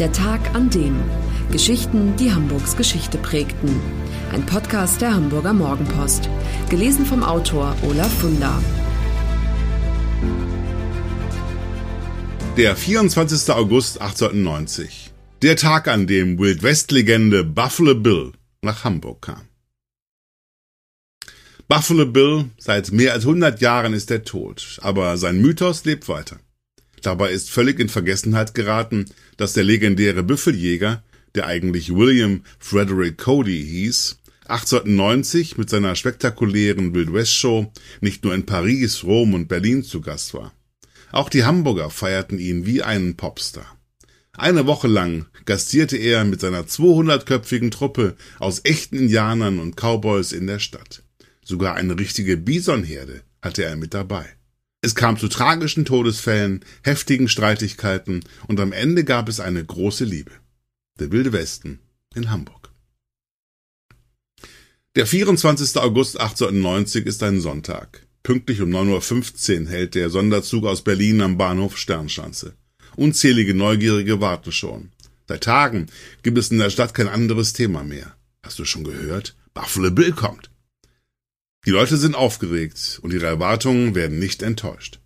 Der Tag an dem. Geschichten, die Hamburgs Geschichte prägten. Ein Podcast der Hamburger Morgenpost. Gelesen vom Autor Olaf Funder. Der 24. August 1890. Der Tag, an dem Wild West-Legende Buffalo Bill nach Hamburg kam. Buffalo Bill, seit mehr als 100 Jahren ist er tot, aber sein Mythos lebt weiter. Dabei ist völlig in Vergessenheit geraten, dass der legendäre Büffeljäger, der eigentlich William Frederick Cody hieß, 1890 mit seiner spektakulären Wild West Show nicht nur in Paris, Rom und Berlin zu Gast war. Auch die Hamburger feierten ihn wie einen Popstar. Eine Woche lang gastierte er mit seiner 200-köpfigen Truppe aus echten Indianern und Cowboys in der Stadt. Sogar eine richtige Bisonherde hatte er mit dabei. Es kam zu tragischen Todesfällen, heftigen Streitigkeiten und am Ende gab es eine große Liebe. Der Wilde Westen in Hamburg. Der 24. August 1890 ist ein Sonntag. Pünktlich um 9.15 Uhr hält der Sonderzug aus Berlin am Bahnhof Sternschanze. Unzählige Neugierige warten schon. Seit Tagen gibt es in der Stadt kein anderes Thema mehr. Hast du schon gehört? Buffalo Bill kommt. Die Leute sind aufgeregt und ihre Erwartungen werden nicht enttäuscht.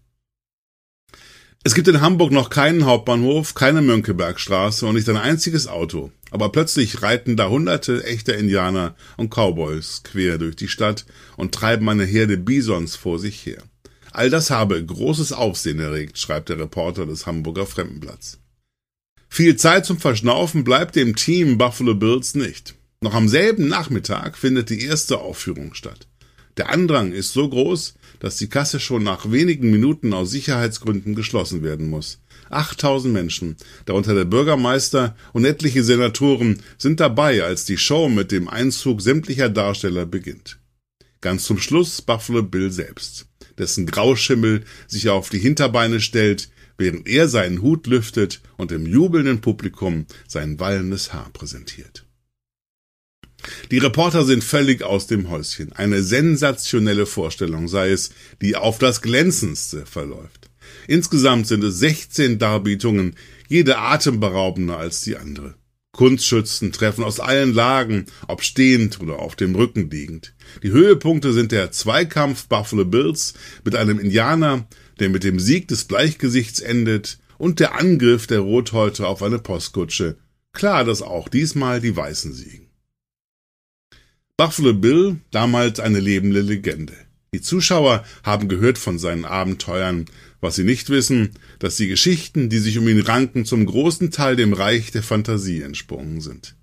Es gibt in Hamburg noch keinen Hauptbahnhof, keine Mönckebergstraße und nicht ein einziges Auto. Aber plötzlich reiten da hunderte echter Indianer und Cowboys quer durch die Stadt und treiben eine Herde Bisons vor sich her. All das habe großes Aufsehen erregt, schreibt der Reporter des Hamburger Fremdenblatts. Viel Zeit zum Verschnaufen bleibt dem Team Buffalo Bills nicht. Noch am selben Nachmittag findet die erste Aufführung statt. Der Andrang ist so groß, dass die Kasse schon nach wenigen Minuten aus Sicherheitsgründen geschlossen werden muss. 8000 Menschen, darunter der Bürgermeister und etliche Senatoren, sind dabei, als die Show mit dem Einzug sämtlicher Darsteller beginnt. Ganz zum Schluss Buffalo Bill selbst, dessen Grauschimmel sich auf die Hinterbeine stellt, während er seinen Hut lüftet und im jubelnden Publikum sein wallendes Haar präsentiert. Die Reporter sind völlig aus dem Häuschen. Eine sensationelle Vorstellung sei es, die auf das Glänzendste verläuft. Insgesamt sind es 16 Darbietungen, jede atemberaubender als die andere. Kunstschützen treffen aus allen Lagen, ob stehend oder auf dem Rücken liegend. Die Höhepunkte sind der Zweikampf Buffalo Bills mit einem Indianer, der mit dem Sieg des Bleichgesichts endet, und der Angriff der Rothäute auf eine Postkutsche. Klar, dass auch diesmal die Weißen siegen. Buffalo Bill, damals eine lebende Legende. Die Zuschauer haben gehört von seinen Abenteuern, was sie nicht wissen, dass die Geschichten, die sich um ihn ranken, zum großen Teil dem Reich der Fantasie entsprungen sind.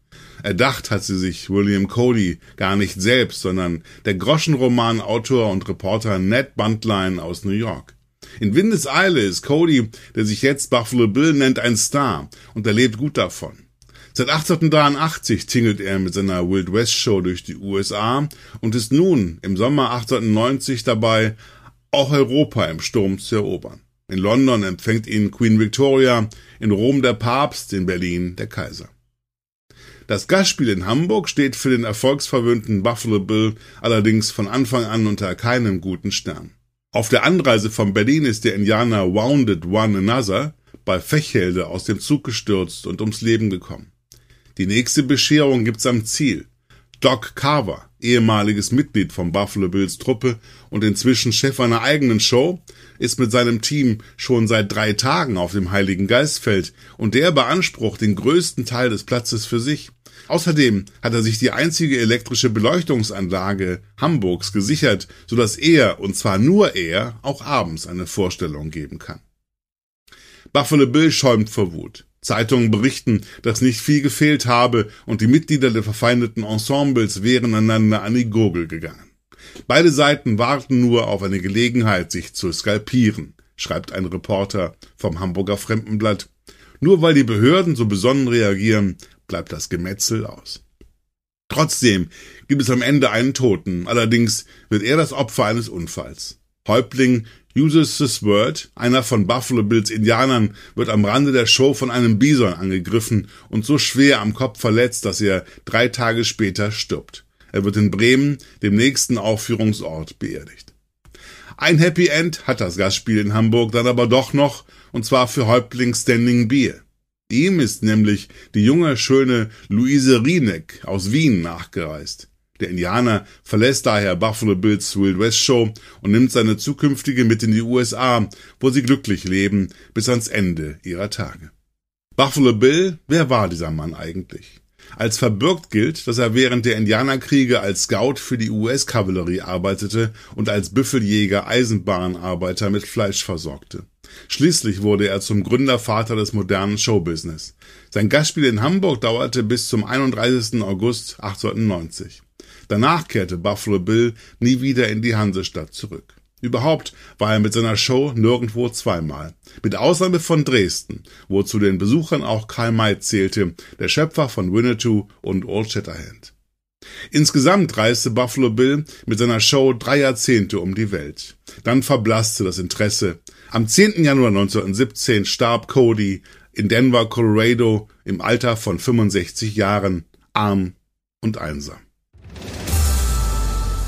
Erdacht hat sie sich William Cody gar nicht selbst, sondern der Groschenroman-Autor und Reporter Ned Buntline aus New York. In Windeseile ist Cody, der sich jetzt Buffalo Bill nennt, ein Star und er lebt gut davon. Seit 1883 tingelt er mit seiner Wild West Show durch die USA und ist nun im Sommer 1890 dabei, auch Europa im Sturm zu erobern. In London empfängt ihn Queen Victoria, in Rom der Papst, in Berlin der Kaiser. Das Gastspiel in Hamburg steht für den erfolgsverwöhnten Buffalo Bill allerdings von Anfang an unter keinem guten Stern. Auf der Anreise von Berlin ist der Indianer Wounded One Another bei Fechhelde aus dem Zug gestürzt und ums Leben gekommen. Die nächste Bescherung gibt's am Ziel. Doc Carver, ehemaliges Mitglied von Buffalo Bills Truppe und inzwischen Chef einer eigenen Show, ist mit seinem Team schon seit drei Tagen auf dem Heiligen Geistfeld und der beansprucht den größten Teil des Platzes für sich. Außerdem hat er sich die einzige elektrische Beleuchtungsanlage Hamburgs gesichert, so dass er, und zwar nur er, auch abends eine Vorstellung geben kann. Buffalo Bill schäumt vor Wut. Zeitungen berichten, dass nicht viel gefehlt habe und die Mitglieder der verfeindeten Ensembles wären einander an die Gurgel gegangen. Beide Seiten warten nur auf eine Gelegenheit, sich zu skalpieren, schreibt ein Reporter vom Hamburger Fremdenblatt. Nur weil die Behörden so besonnen reagieren, bleibt das Gemetzel aus. Trotzdem gibt es am Ende einen Toten, allerdings wird er das Opfer eines Unfalls. Häuptling Uses this word, einer von Buffalo Bills Indianern, wird am Rande der Show von einem Bison angegriffen und so schwer am Kopf verletzt, dass er drei Tage später stirbt. Er wird in Bremen, dem nächsten Aufführungsort, beerdigt. Ein Happy End hat das Gastspiel in Hamburg dann aber doch noch, und zwar für Häuptling Standing Beer. Ihm ist nämlich die junge, schöne Luise Rieneck aus Wien nachgereist. Der Indianer verlässt daher Buffalo Bills Wild West Show und nimmt seine zukünftige mit in die USA, wo sie glücklich leben bis ans Ende ihrer Tage. Buffalo Bill, wer war dieser Mann eigentlich? Als verbürgt gilt, dass er während der Indianerkriege als Scout für die US-Kavallerie arbeitete und als Büffeljäger Eisenbahnarbeiter mit Fleisch versorgte. Schließlich wurde er zum Gründervater des modernen Showbusiness. Sein Gastspiel in Hamburg dauerte bis zum 31. August 1890. Danach kehrte Buffalo Bill nie wieder in die Hansestadt zurück. Überhaupt war er mit seiner Show nirgendwo zweimal. Mit Ausnahme von Dresden, wo zu den Besuchern auch Karl May zählte, der Schöpfer von Winnetou und Old Shatterhand. Insgesamt reiste Buffalo Bill mit seiner Show drei Jahrzehnte um die Welt. Dann verblasste das Interesse. Am 10. Januar 1917 starb Cody in Denver, Colorado im Alter von 65 Jahren, arm und einsam.